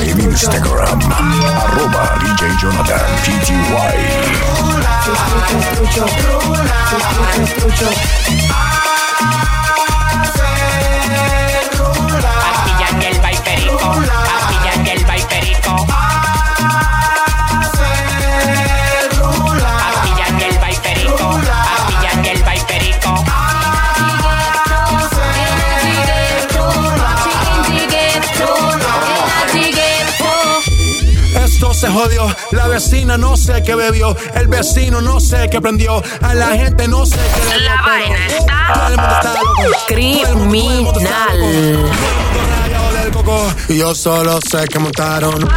En Instagram, arroba DJ Jonathan Pastilla se jodió. La vecina no sé qué bebió. El vecino no sé qué prendió. A la gente no sé qué le dio. La vaina está criminal. Yo solo sé que montaron.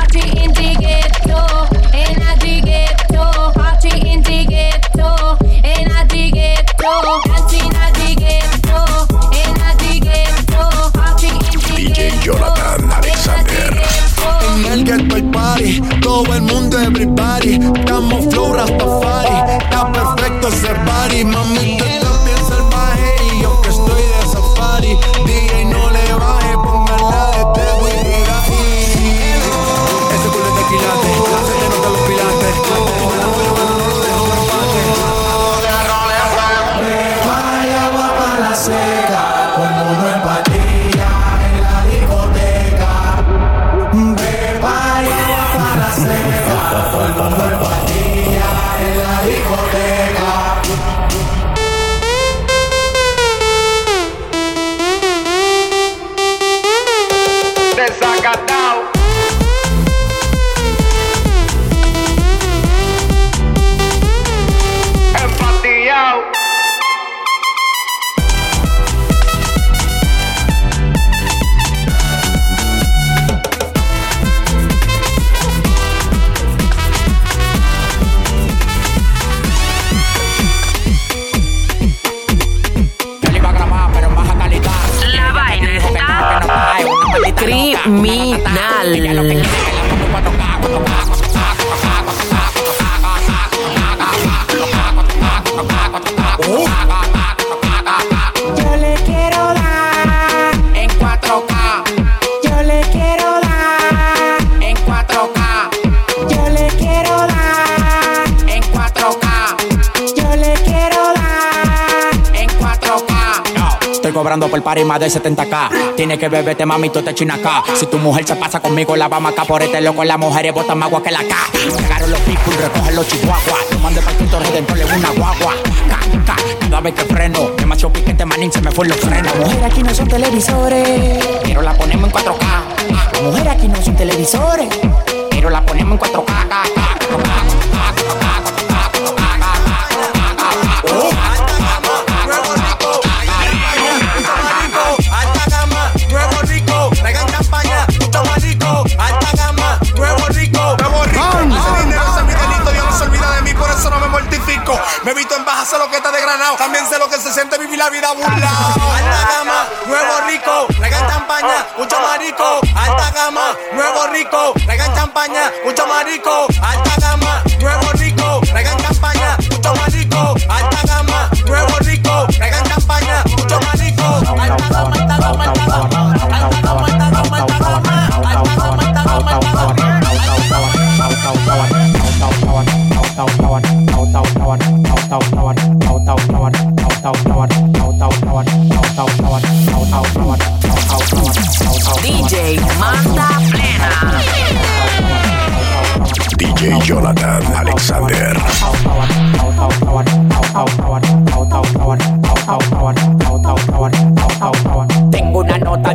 DJ Jonathan Alexander. En el todo el mundo everybody. Estamos flow Rastafari, está perfecto ese party. Mami, Cobrando por party más de 70k. Tiene que beberte, mami, tú te china acá. Si tu mujer se pasa conmigo, la vamos acá por este loco. Las mujeres botan más agua que la K. Llegaron los people, recogen los chihuahuas. Lo mandé para Cristo Redentor, le una guagua. Ca, ca, cada vez que freno, demasiado piquete, manín, se me fue los frenos. Mujer, aquí no son televisores, pero la ponemos en 4K. La mujer aquí no son televisores, pero la ponemos en 4K. Ca, ca, 4K. Me he visto en baja, sé lo que está de granado. También sé lo que se siente vivir la vida burlado. Alta gama, nuevo rico. Traigan champaña, mucho marico. Alta gama, nuevo rico. Traigan champaña, mucho marico. Alta gama,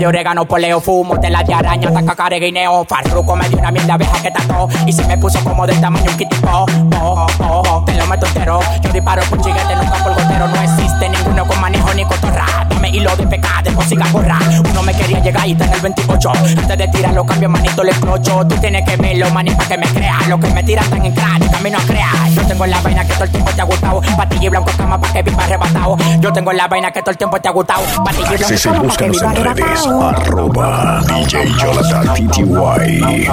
de orégano, poleo, fumo, tela de araña, taca guineo. Farruco me dio una mierda abeja que tató y se me puso como del tamaño un kitipo. Oh, oh, oh, te lo meto entero. Yo disparo con chiguete, nunca por gotero. No existe ninguno con manejo ni cotorra. Dame hilo de pecado, después siga borra. Uno me quería llegar y está en el 28. Antes de tirarlo, cambio manito, le explocho. Tú tienes que verlo, maní, para que me creas. Lo que me tiran tan en crack, camino a crear. Yo tengo la vaina que todo el tiempo te ha gustado. Patilla y blanco cama pa' que viva arrebatado. Yo tengo la vaina que todo el tiempo te ha gustado. Patilla y blanco y cama pa' que viva arrebatado. Arroba DJ Jonathan PTY.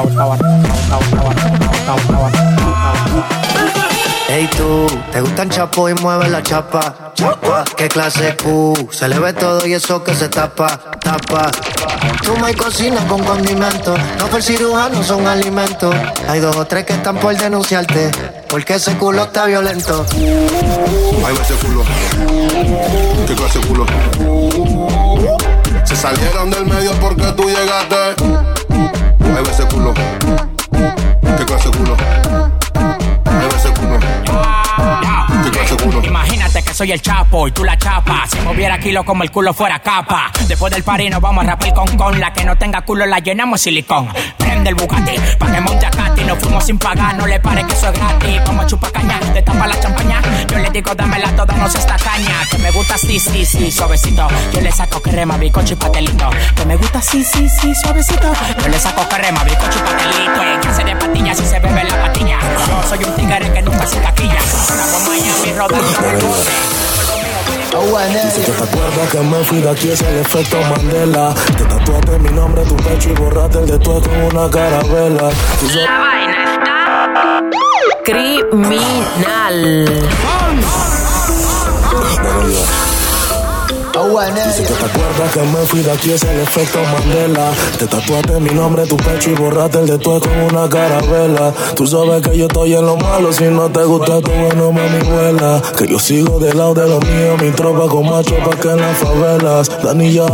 Hey tú, ¿te gustan chapo y mueve la chapa? Chapa, ¿qué clase Q? Se le ve todo y eso que se tapa, tapa. Tú me cocina con condimentos, no fue el cirujano, son alimentos. Hay dos o tres que están por denunciarte, porque ese culo está violento. Ahí va ese culo. ¿Qué clase culo? Se salieron del medio porque tú llegaste. Ahí va ese culo. ¿Qué clase culo? Imagínate que soy el chapo y tú la chapa. Si moviera kilo como el culo fuera capa. Después del party nos vamos a rapar con con. La que no tenga culo la llenamos silicón. Prende el Bugatti pa' que monte. Nos fuimos sin pagar, no le pare que eso es gratis. Vamos a chupar caña, te tapa la champaña. Yo le digo dámela toda, no se esta caña. Que me gusta sí, sí, sí, suavecito. Yo le saco crema, bicocho y pastelito. Que me gusta sí, sí, sí, suavecito. Yo le saco crema, bicocho y pastelito. En clase de patillas si se bebe la patilla. Yo soy un tigre que nunca se taquilla. Estamos Miami rodando. Dice que te acuerdas que me fui de aquí, es el efecto Mandela. Te tatuaste mi nombre en tu pecho y borraste el de tu con una carabela. La vaina está criminal. Dice que te acuerdas que me fui de aquí, es el efecto Mandela. Te tatuaste mi nombre en tu pecho y borraste el de tu con una carabela. Tú sabes que yo estoy en lo malo, si no te gusta tu bueno, mami, vuela. Que yo sigo del lado de los míos, mi tropa con macho pa' que en las favelas. Danilla,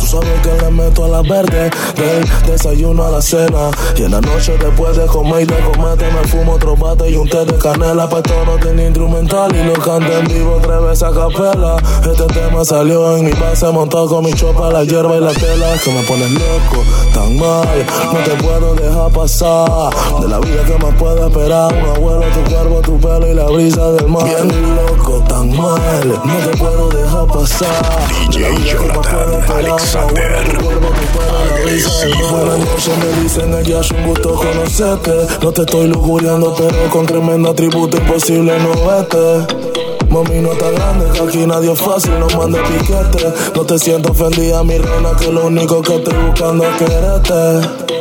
tú sabes que le meto a la verde, del desayuno a la cena. Y en la noche después de comer y de comerte me fumo otro bate y un té de canela. Pa' esto no tiene instrumental y lo canto en vivo tres veces a capela. Este tema salió en mi base montado con mi chopa, la hierba y la tela. Que me pones loco, tan mal, no te puedo dejar pasar. De la vida que más puedo esperar, un abuelo, tu cuerpo, tu pelo y la brisa del mar. Bien loco, tan mal, no te puedo dejar pasar. De que más puedo esperar, Alexander. abuelo, tu cuerpo, tu pelo la brisa del mar. Buenas noches, me dicen ella, es un gusto conocerte. No te estoy lujuriando, pero con tremendo atributo imposible no vete. Mami, no está grande, que aquí nadie es fácil, no mande piquete. No te siento ofendida, mi reina, que lo único que estoy buscando es quererte.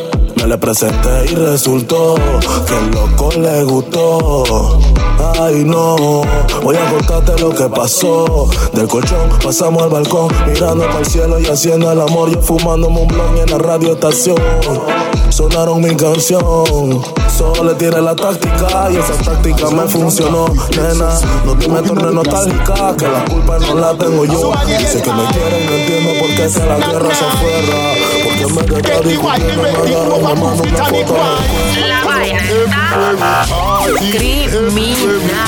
Me le presenté y resultó que el loco le gustó. Ay, no, voy a contarte lo que pasó. Del colchón pasamos al balcón, mirando para el cielo y haciendo el amor. Yo fumándome un blon en la radio estación. Sonaron mi canción. Solo le tiré la táctica y esa táctica me funcionó. Nena, no te me tornes nostálgica, que la culpa no la tengo yo. Sé que me quieren, no entiendo por qué que la guerra se afuera. Porque en vez de estar discutiendo, me agarran y me mandan una foto. La vaina está criminal.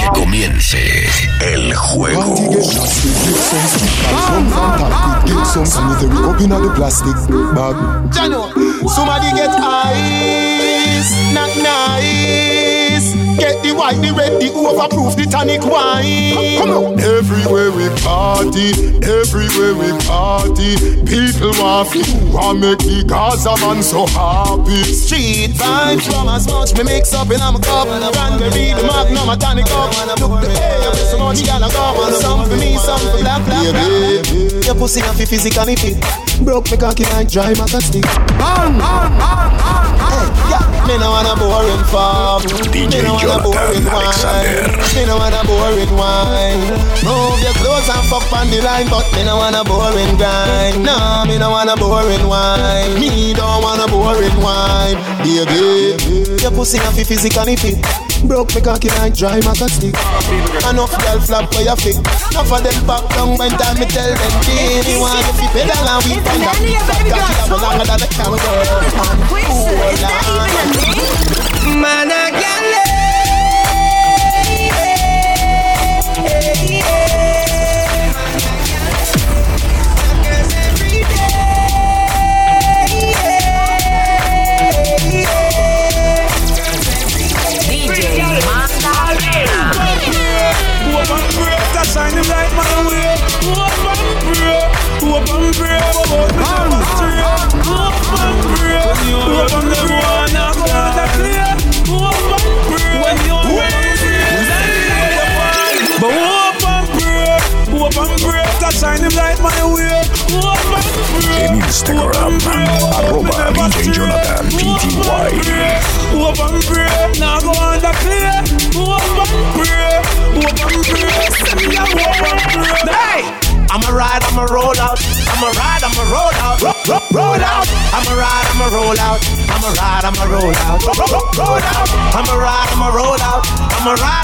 Que comience el juego. Somebody get ice, not nice. Get the white, the red, the overproof, the tonic wine. Come on. Everywhere we party, everywhere we party, people want to and make the Gaza man so happy. Street vibes from as much me mix up in I'm a cup. Cranberry, the magnum, a tonic up. Look the air, so much gal go. Some for me, some for black, black, black. Your pussy and fi physically fit. Broke me cocky like dry maca stick. Bang, bang, bang, bang. Hey, yeah, me no wanna boring farm. DJ me no wanna Jonathan boring wine. Alexander. Me no wanna boring wine. Move your clothes and fuck on the line, but me no wanna boring grind. No, me no wanna boring wine. Me don't wanna boring wine. Baby, your pussy and fi physically fit. Broke me cocky like dry maca stick. Enough girl flap for your feet. Enough of them back down when time me tell them baby want you fi pedal and we find that big fat cocky that go longer than the camel. Wait, sir, is that even a name? Man, I can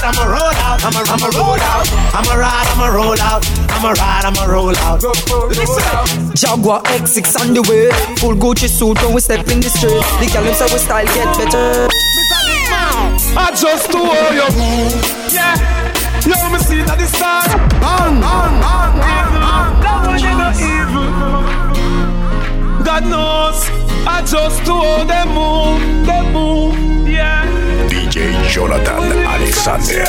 ride, I'm a roll out. I'm a, I'm a roll out. I'm a ride, I'm a roll out. I'm a ride, I'm a roll out. Listen. Jaguar X6 on the way. Full Gucci suit when we step in the street. The girl them say we style get better. I just to hold your move. Yeah. Yo, me see that the star. Bang, bang, bang, bang, bang. That one you not evil. God knows. I just to hold them move. Them move. Yeah. Jonathan Alexander.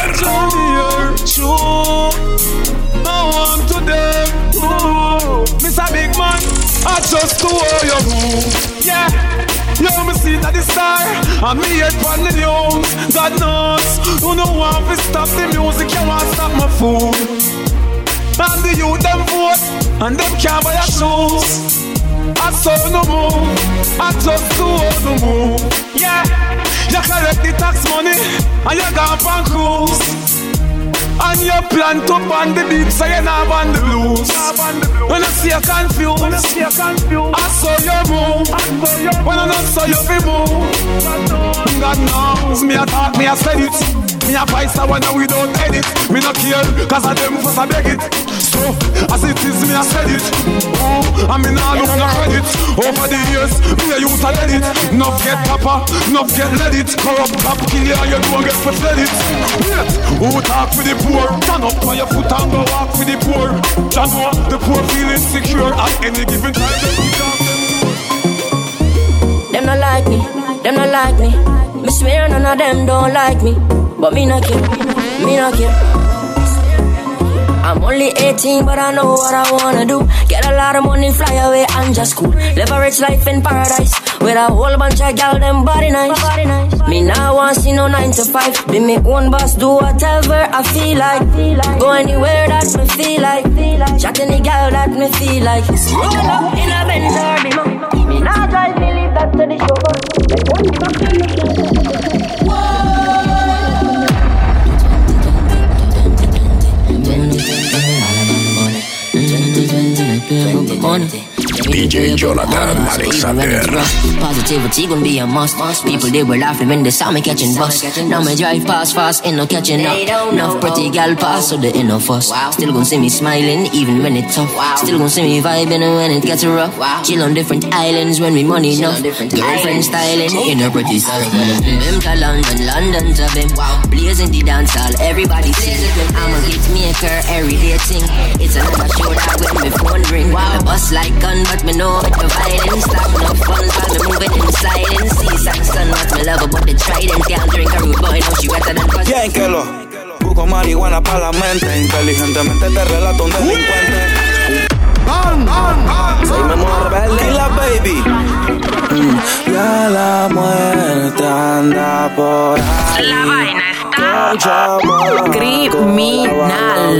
Mr. Big Man. I just hold your move. Yeah. Yo, me see that the star And me head on the news God knows You know want to stop the music You want stop my food And the youth them vote And them can't buy your shoes I saw no move I just saw no move Yeah You collect the tax money And you gone from cruise and you plan to ban the beat, so you not ban the blues. When I see you confused, I saw you move. When I not saw you be move. God knows, me a talk, me a said it. Me a vice a one we don't edit. Me not care, cause of them first I beg it. So, as it is, me a said it. Oh, I mean, I look no credit. Over the years, me a use a let it. Nuff get papa, nuff get let it. Corrupt top killer, you don't get for it. Wait, who talk with the poor? Stand up on your foot and go walk with the poor. Jah know the poor feel insecure at any given time. Them not like me, them not like me. Me swear none of them don't like me. But me not care, me not care. I'm only 18, but I know what I wanna do. Get a lot of money, fly away, and just cool. Live a rich life in paradise. With a whole bunch of gal, them body nice. Me now want see no 9 to 5. Be me own boss, do whatever I feel like. Go anywhere that me feel like. Chat any gal that me feel like. Roll up in a Benz or Me now drive, me leave that to the chauffeur. DJ Jonathan Alexander. Positivity gon' be a must. People they were laughing when they saw me catching bus. Now me drive past fast, ain't no catching up. Enough pretty gal pass, so they ain't no fuss. Still gon' see me smiling even when it's tough. Still gon' see me vibing when it gets rough. Chill on different islands when we money enough. Girlfriend styling in a pretty style. Bim to London, London to Bim. Blazing the dance hall, everybody sing. I'm a hit maker, everyday thing. It's another show that when me phone ring. The bus like gun, but me know the violence. Stop no fun while me moving in silence. See Saxon, not me lover, but the trident. Can't drink a rude boy, no She wetter than pussy. Bien que lo busco marihuana para la mente. Inteligentemente te relato un delincuente. Soy memoria rebelde. Y la baby. Mm, Ya la muerte anda por ahí. La vaina está criminal.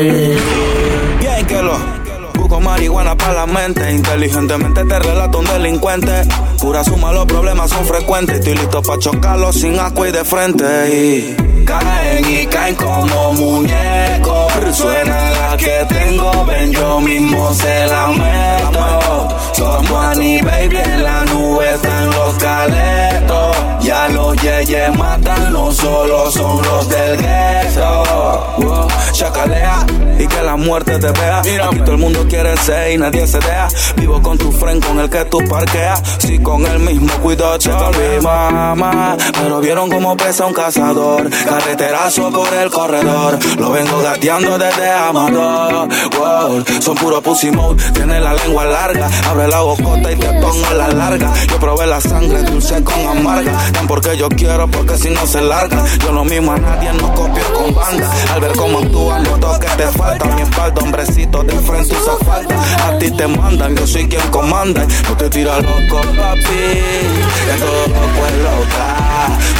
Marihuana para la mente. Inteligentemente te relato un delincuente. Pura suma, los problemas son frecuentes. Estoy listo para chocarlos sin asco y de frente. Y caen y caen como muñecos. Suena la que tengo, ven, yo mismo se la meto. Somos baby, en la nube están los caletos. Ya los yeyes matan, no solo son los del gueto. Wow, Chacalea y que la muerte te vea. Aquí todo el mundo quiere ser y nadie se deja. Vivo con tu friend con el que tú parqueas. Si con el mismo cuido, checa mi mamá. Pero vieron cómo pesa un cazador. Carreterazo por el corredor. Lo vengo gateando desde Amador. Wow, son puro pussy mode. Tiene la lengua larga. Abre la bocota y te pongo la larga. Yo probé la sangre dulce con amarga. Tan porque yo quiero, porque si no se larga. Yo lo mismo a nadie, no copio con banda. Al ver cómo actúan, noto que te falta. Mi espalda, hombrecito de frente usa falta. A ti te mandan, yo soy quien comanda. No te tira loco, papi. Que todo loco es loca.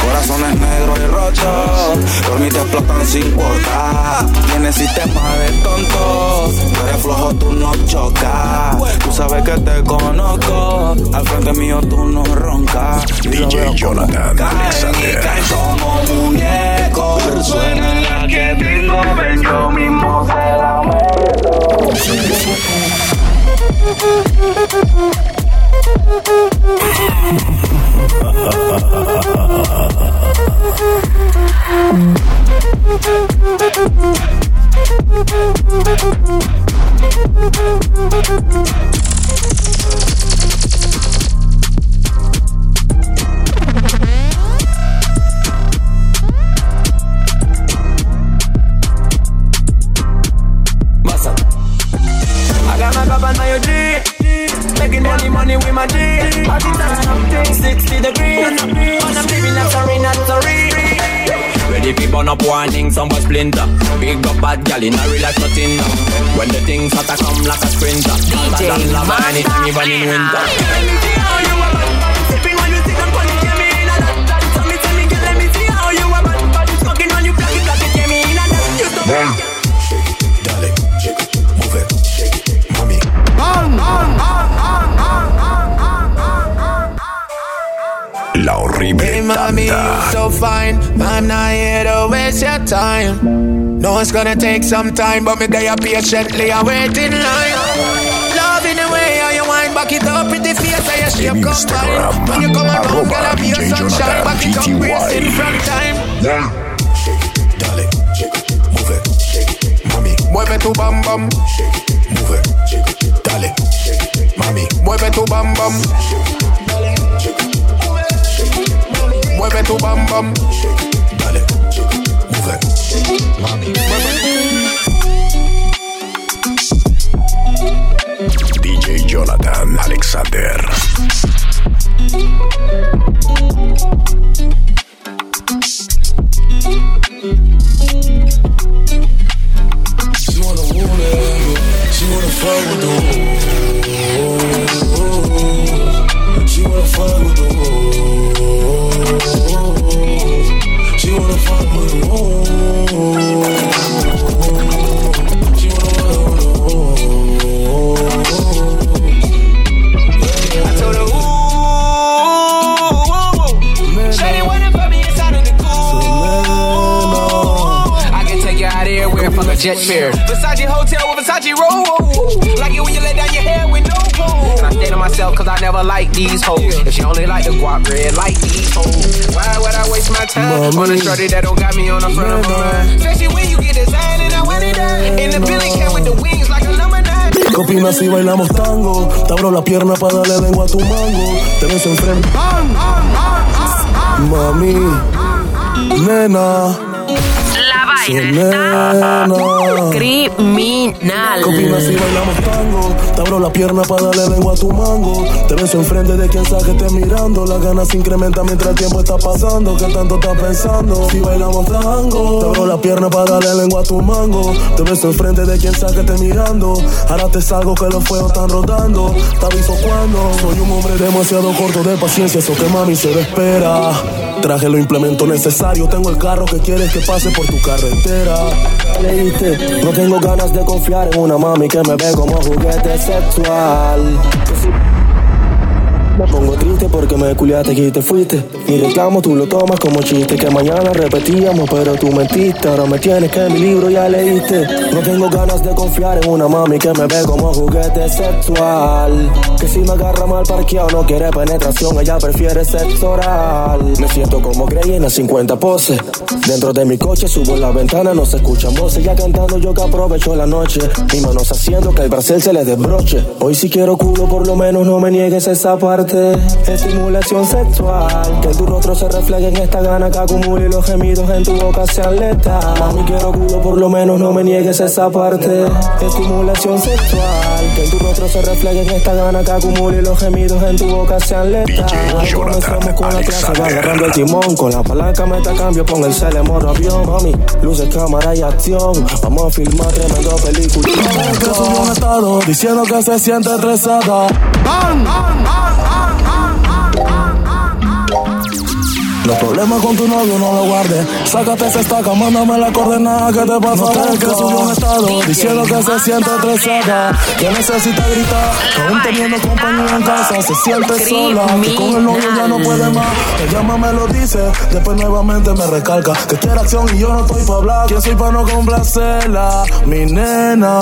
Corazones negros y rochos. Por mí te explotan sin cuota. Tienes sistema de tontos. Tú eres flojo, tú no chocas. Tú sabes que te conozco. Al frente mío tú no roncas. DJ Jonathan Caen y Alexander. caen como muñecos. Suena la que tengo, ven yo mismo se la Massa. I got my cup and now your G. Making money, money with my G. I think that's something 60 degrees. And I'm living a warning, some was splinter. Big up bad gal in a real life nothing. When the things start to come like a sprinter, DJ lava anytime even in winter. Mommy, you so fine. I'm not here to waste your time. No, it's gonna take some time, but me there patiently. I wait in line. Loving the way how you wind back it up, with pretty face, how your shape combine. When you come around, girl, I be your sunshine. Back it up, wasting from time. Dale, move it, shake mami. Mueve tu bam bam, Move it, shake it, dale, mami. mueve tu bam bam. Mueve tu bam bam. Dale, mami. DJ Jonathan Alexander. Red, these hoes. Why would I waste my time on a shorty that don't got me on the front of mind? Especially when you get designed and I want it done. And the Billy came with the wings like a number nine. ¿Qué opinas si bailamos tango? Te abro la pierna para darle lengua a tu mango. Te ves enfrente. Mami, nena. Está criminal. ¿Qué opinas si bailamos tango? Te abro la pierna para darle lengua a tu mango. Te beso enfrente de quien sabe que esté mirando. Las ganas se incrementan mientras el tiempo está pasando. ¿Qué tanto estás pensando? Si bailamos tango. Te abro la pierna para darle lengua a tu mango. Te beso enfrente de quien sabe que esté mirando. Ahora te salgo que los fuegos están rodando. Te aviso cuando. Soy un hombre demasiado corto de paciencia. Eso que mami se espera. Traje los implementos necesarios. Tengo el carro que quieres que pase por tu no tengo ganas de confiar en una mami que me ve como juguete sexual. Me pongo triste porque me culiaste y te fuiste. Mi reclamo tú lo tomas como chiste que mañana repetíamos, pero tú mentiste. Ahora me tienes que mi libro ya leíste. No tengo ganas de confiar en una mami que me ve como juguete sexual. Que si me agarra mal parqueado no quiere penetración, ella prefiere sexo. Me siento como Grey en las 50 poses. Dentro de mi coche subo la ventana, no se escuchan voces. Ya cantando yo que aprovecho la noche. Mis manos haciendo que el bracel se les desbroche. Hoy si quiero culo, por lo menos no me niegues esa parte. Estimulación sexual. Que tu rostro se refleje en esta gana que acumule y los gemidos en tu boca sean letales. Mami, quiero culo, por lo menos no me niegues esa parte. Estimulación sexual. Que tu rostro se refleje en esta gana que acumule y los gemidos en tu boca sean letales. Comencemos con la clase, va agarrando el timón. Con la palanca meta cambio, pon el cele, morro avión. Mami, luces, cámara y acción. Vamos a filmar tremendo película. Que subió un estado diciendo que se siente estresada. Los problemas con tu novio no lo guardes. Sácate esa estaca, mándame la coordenada que te pasa. No que subió un estado diciendo que se siente estresada. Que necesita gritar, que aún teniendo compañía en casa se siente sola. Que con el novio ya no puede más. Que llama me lo dice, después nuevamente me recalca. Que quiere acción y yo no estoy para hablar. Que soy para no complacerla, mi nena.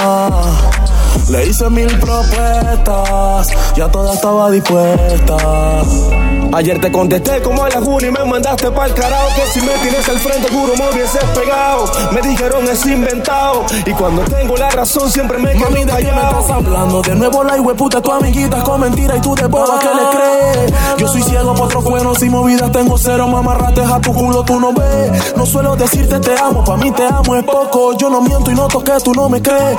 Le hice mil propuestas, ya toda estaba dispuesta. Ayer te contesté como a la juna y me mandaste pa'l carajo Que si me tienes al frente juro me hubieses pegado. Me dijeron es inventado Y cuando tengo la razón siempre me quedo Mami, ¿de qué me estás hablando? De nuevo la puta tu amiguita con mentira y tú de boba que le crees Yo soy ciego por otros cuernos y movidas tengo cero Mamarrates a tu culo tú no ves. No suelo decirte te amo, pa' mí te amo es poco. Yo no miento y no toqué, tú no me crees.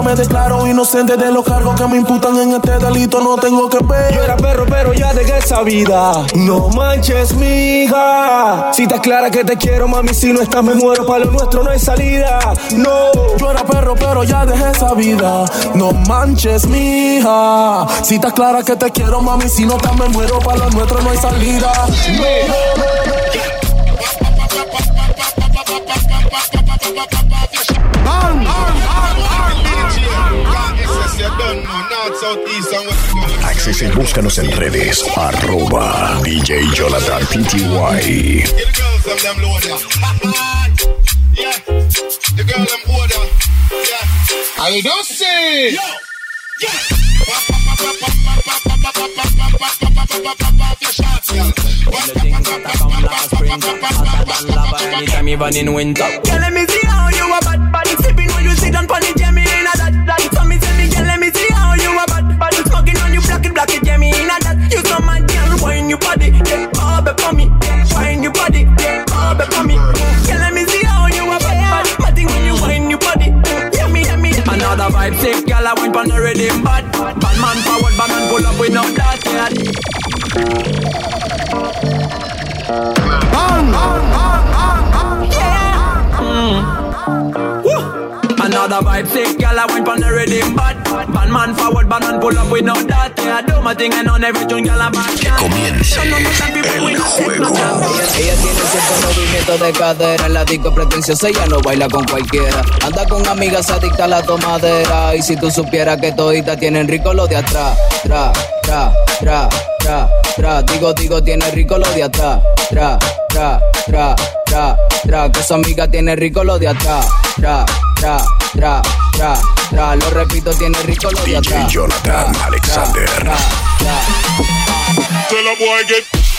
Me declaro inocente de los cargos que me imputan en este delito No tengo que ver Yo era perro pero ya dejé esa vida no manches, mija. Si estás clara que te quiero, mami, si no estás, me muero. Para lo nuestro no hay salida. No, yo era perro, pero ya dejé esa vida. No manches, mija. Si estás clara que te quiero, mami, si no estás, me muero. Para lo nuestro no hay salida. Access y búscanos en redes. Arroba DJ Jonathan PTY. I don't say. Anytime even in winter. Girl, let me see how you a bad bad Sipping when you sit down pon the jammy in a that that Black it black it jammy in a that. You so mad girl, wine your body. Yeah, oh, be for me. Wine your body. Yeah, oh, be for me. Girl, let me see how you a bad bad Matting when you wine your body. Yummy, yummy Another vibe sick, girl, I wine pon the rhythm bad. Bad man forward, bad man pull up with no that yeah. Another vibe sick, girl, I wine pon the rhythm bad. Bad man forward, bad man pull up with no that yeah. Do my thing and on every tune, girl, I'm back. Comience el juego. Ella tiene cierto movimiento de cadera En la disco pretenciosa ella no baila con cualquiera Anda con amigas adictas a la tomadera Y si tú supieras que toditas tienen rico lo de atrás Tra, tra, tra, tra, tra Digo, digo, tiene rico lo de atrás Tra, tra, tra, tra, tra Que su amiga tiene rico lo de atrás Tra, tra, tra, tra, tra Lo repito, tiene rico lo de DJ Jonathan Alexander. Tell a boy get.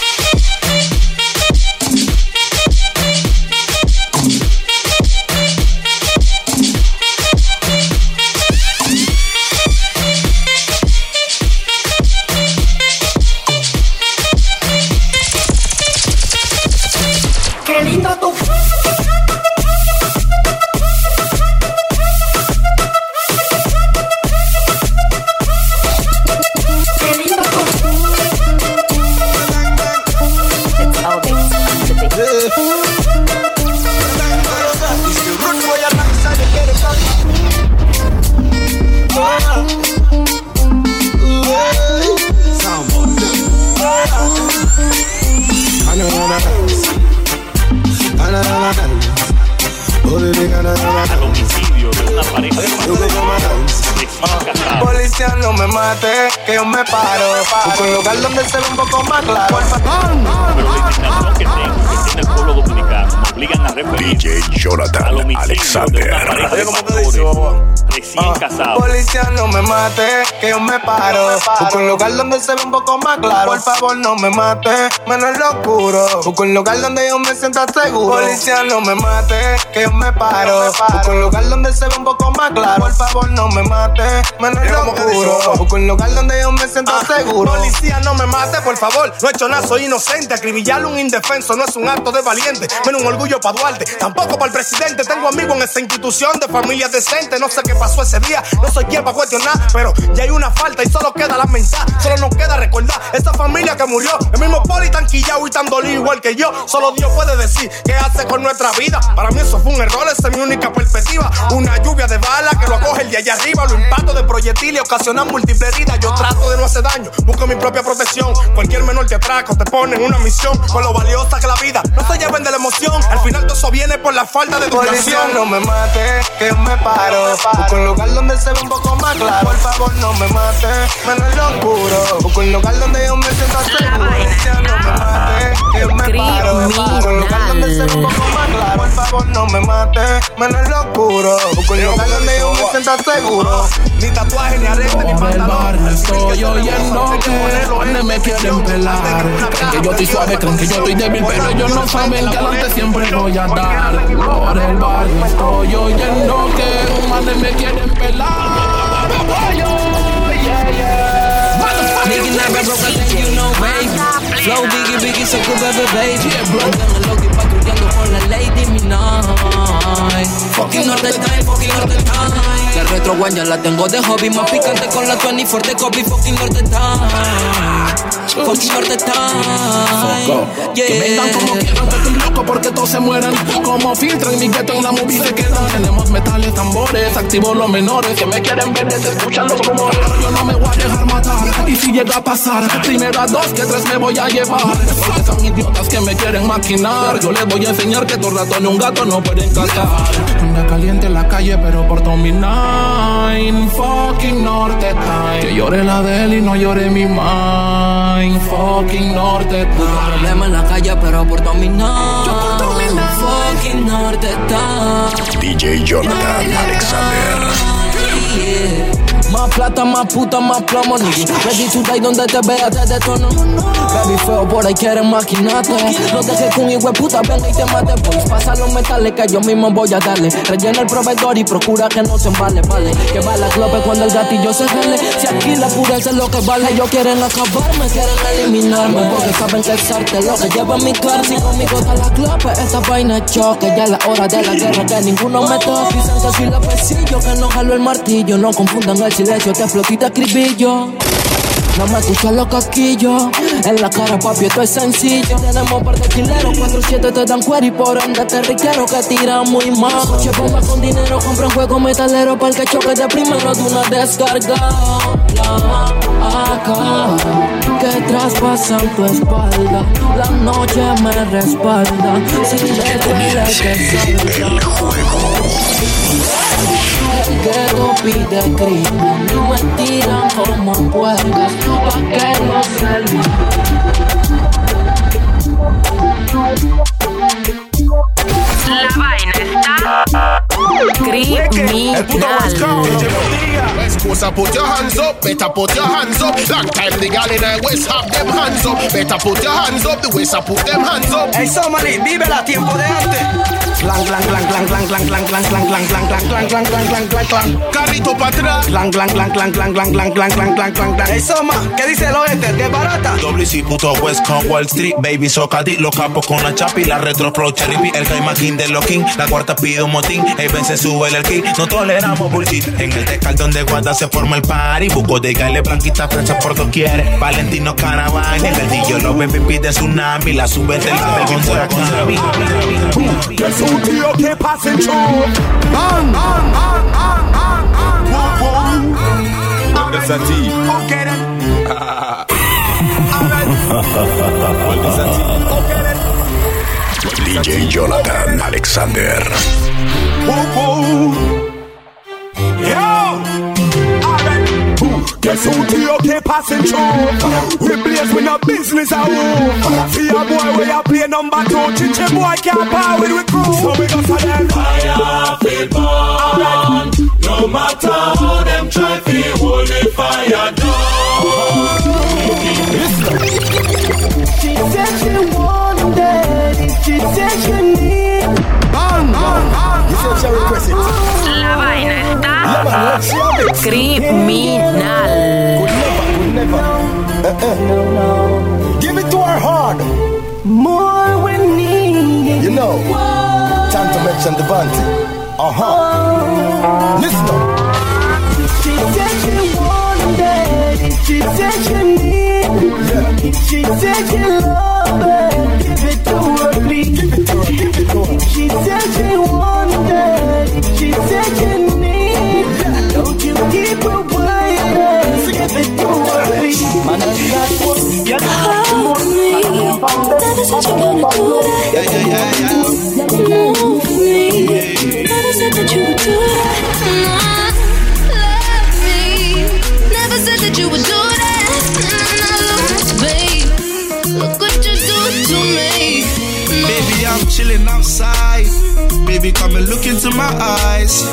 Me paro. Busco un lugar donde se ve un poco más claro. Obligan a referir DJ Jonathan al homicidio de una Alexander. pareja de recién casados. Policía no me mate, que yo me paro. Busco un lugar donde se ve un poco más claro. Por favor, no me mate, menos en lo oscuro. Busco un lugar donde yo me sienta seguro. Policía no me mate, que yo me paro. Busco un lugar donde se ve un poco más claro. Por favor, no me mate, menos en lo oscuro. Busco un lugar donde yo me sienta seguro. Policía, no me mate, por favor. No he hecho nada, soy inocente. Acribillarle a un indefenso no es un acto de valiente. Menos un orgullo para Duarte. Tampoco para el presidente. Tengo amigos en esa institución de familia decente. No sé qué pasó ese día. No soy quien para cuestionar. Pero ya hay una falta y solo queda lamentar. Solo nos queda recordar esa familia que murió. El mismo poli tan quillado y tan dolido igual que yo. Solo Dios puede decir qué hace con nuestra vida. Para mí eso fue un error. Esa es mi única perspectiva. Una lluvia de balas que lo acoge el de allá arriba. Lo impacto de proyectiles ocasionan múltiples heridas. Yo trato de no hacer daño. Busco mi propia protección. Cualquier menor te atraca o te pone en una misión. Con lo valiosa que la vida. No se lleven de la emoción. Al final todo eso viene por la falta de Policía, educación. no me mate, que yo me paro. Busco un lugar donde se ve un poco más claro. Por favor, no me mate, menos en lo oscuro. Busco un lugar donde yo me sienta seguro. Policía, no me mate, que yo me paro. Busco un lugar donde se ve un poco más claro. Por favor, no me mate, menos en lo oscuro. Busco un lugar donde yo me sienta seguro. Ni tatuaje, ni arete, ni pantalón. estoy oyendo que me quieren pelar. Creen que yo estoy suave, creen que yo estoy débil, pero ellos no saben que adelante siempre voy a dar. Por el barrio estoy oyendo que donde me quieren pelar. Ay, yeah, yeah. Nigga never broke a thing, you know, baby. Flow so cool, baby. Andando loco y patrullando con la Lady Minaj. Fucking Norte Time, fucking Norte Time. La retro guanya la tengo de hobby, más picante con la 24 de copy. Fucking Norte Time. Fucking Norte Time. Que vengan como quieran, que estoy loco porque todos se mueren. Como filtran mi gueto en la movie se quedan. Tenemos metales, tambores, activo los menores. Que me quieren ver, se escuchan los rumores. Yo no me voy a dejar matar. Y si llega a pasar, primero a dos que tres me voy a llevar. Porque son idiotas que me quieren maquinar. Yo les voy a enseñar que dos ratones y un gato no pueden cazar. Anda caliente en la calle, pero por mi nine. Fucking Norte Time. Que llore la de él y no llore mi mind. Fucking Norte Time. Problema en la calle, pero por dominar. Yo por dominar. Fucking Norte Time. DJ Jonathan Alexander. Yeah. Más plata, más puta, más plomo, nigga. Ready to die donde te vea te detono. Baby feo por ahí quieren maquinarte. No dejes que un hijo de puta venga y te mate. Pues pasa los metales que yo mismo voy a darle. Rellena el proveedor y procura que no se embale, vale. Que va la clope cuando el gatillo se jale. Si aquí la pureza es lo que vale, ellos quieren acabarme, quieren eliminarme. Porque saben que es arte lo que lleva mi cara. Si conmigo está la clope, esta vaina choque. Ya es la hora de la guerra que ninguno me toque. Dicen que soy la pesillo, que no jalo el martillo. No confundan el silencio, te te escribillo. No me escuchan los casquillos. En la cara, papi, esto es sencillo. Tenemos par de quileros, 4-7 te dan cuero y por ende te requiero que tira muy mal. Coche bomba con dinero, compra un juego metalero para el que choque de primero de una descarga. La acá, que traspasan tu espalda. La noche me respalda. Si te duele que salga. Que no pide crimen y me tiran como puercas pa' que no se La vaina está criminal. West Coast, I put your hands up, better put your hands up. Long time the gal in the West have them hands up. Better put your hands up, the West I put them hands up. Hey, Somali, vívela, tiempo de antes. Clang, clang, clang, clang, clang, clang, clang, clang, clang, clang, clang, clang, clang, clang, clang, clang, clang, clang. Carrito para atrás. Clang, clang, clang, clang, clang, clang, clang, clang, clang, clang, clang, clang. Hey, Soma, ¿qué dice el oeste? ¿Qué barata? WC puto West con Wall Street, baby socadi, los capos con la chapi, la retro pro cherry el caima king de los king, la cuarta pide un motín, el ven se sube el kick, no toleramos bullshit, en el descaldón de guarda se forma el party, buco de gale blanquita flecha por doquier, Valentino Caravana, el verdillo, los baby pide tsunami, la sube de okay DJ Jonathan Alexander. Alright. Ooh, Guess who TOK passing through? We blaze with no business at home. See a boy where you play number two. Chiche boy can't power with we crew. So we go for them. Fire feel burn. No matter how them try to hold the fire down. She said she wanted it. She said she need. Bang, bang, bang. You said she request it. La vaina Yeah, man, let's está have it. Criminal. Could never, could never. Uh-uh. Give it to her hard. More we need. You know, time to mention the bounty. Uh huh. Listen up. She said she wanted it. She said she need. She said she love it. Give it to her, please. Give it to her, give it to her. She said she wanted. She said she need. Don't you keep away, if it you worry. Man, I'm one, you're not one. Never you're gonna do. Yeah, yeah, yeah, yeah. Into my eyes.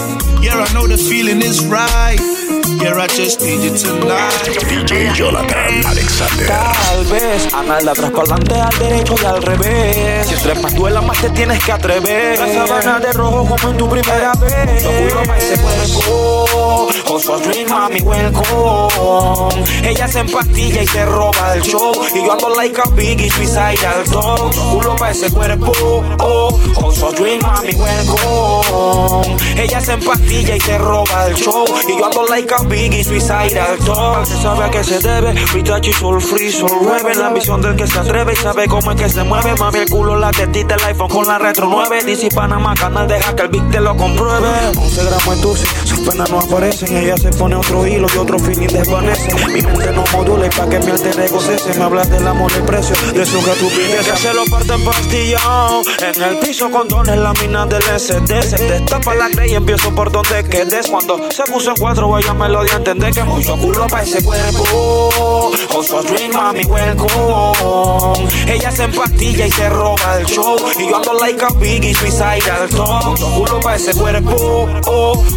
Yeah, I know the feeling is right. Yeah, I just need you tonight. DJ Jonathan Alexander. Tal vez Ana la atrás para adelante, al derecho y al revés. Si entre más duela, más te tienes que atrever. La sabana de rojo como en tu primera vez. Lo juro ese cuerpo. Oso a dream, mami, welcome. Ella se empastilla y se roba el show. Y yo ando like a biggie, suicide al top. Culo pa' ese cuerpo. Oh, oso a dream, mami, welcome. Ella se empastilla y se roba el show. Y yo ando like a biggie, suicide al top. Se sabe a qué se debe. Pitachi, sol free, sol rebel. La ambición del que se atreve y sabe cómo es que se mueve. Mami, el culo, la tetita, el iPhone con la retro 9. DC Panamá, canal, deja que el beat te lo compruebe. 11 gramos en dulce, sus penas no aparecen. Ella se pone otro hilo y otro feeling desvanece. Mi mente no modula y pa' que mi alter ego cese. Me hablas del amor el precio de su que se lo parte en pastillao. En el piso con dones, la mina del SD. Se destapa la grey y empiezo por donde quedes. Cuando se puso en cuatro, ella me lo dio a entender que mucho culo pa' ese cuerpo. Oso dream, mami, welcome. Ella se empastilla y se roba el show. Y yo ando like a biggie, suicide al top. Mucho culo pa' ese cuerpo.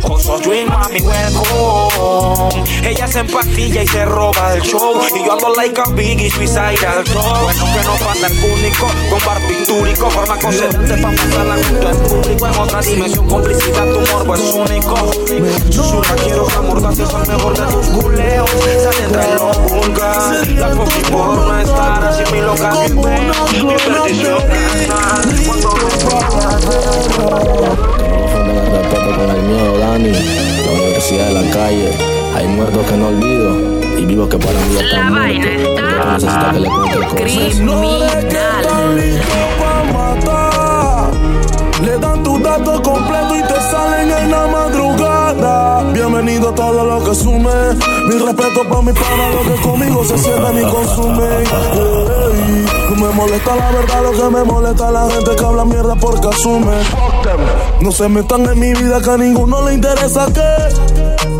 Oso dream, mami, welcome. Ella se empastilla y se roba el show. Y yo ando like a biggie, suicide al top. Bueno que no pasa el único, con barbitúrico, forma concedente pa' mostrarla junto al público. En otra dimensión, complicidad, tu morbo es único. Susurra, quiero amordaces al mejor de tus culeos. Sale entre los. La por no estar así mi loca mi. Mi perdición carnal. Cuando respeto con el miedo, Dani. La universidad de la calle. Hay muertos que no olvido y vivos que para mí La están vaina está criminal. Bienvenido a todo lo que sume. Mi respeto para mi pana, lo que conmigo se sientan y consumen. Ey, no me molesta la verdad, lo que me molesta es la gente que habla mierda porque asume. No se metan en mi vida que a ninguno le interesa que.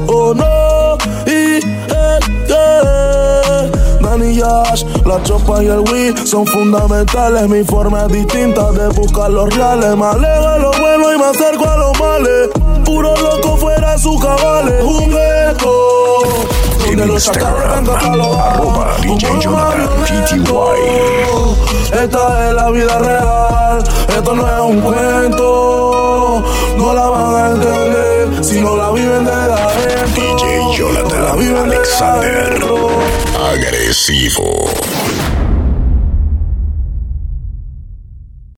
Oh no, y eh, eh. Yash, la chopa y el Wii son fundamentales. Mi forma es distinta de buscar los reales. Me alejo de lo bueno y me acerco a los males. Puro loco fuera su cabal es un gueto. Donde los Instagram, arroba DJ Jonathan PTY. Esta es la vida real, esto no es un cuento. No la van a entender si no la viven de adentro. DJ Jonathan Alexander, agresivo.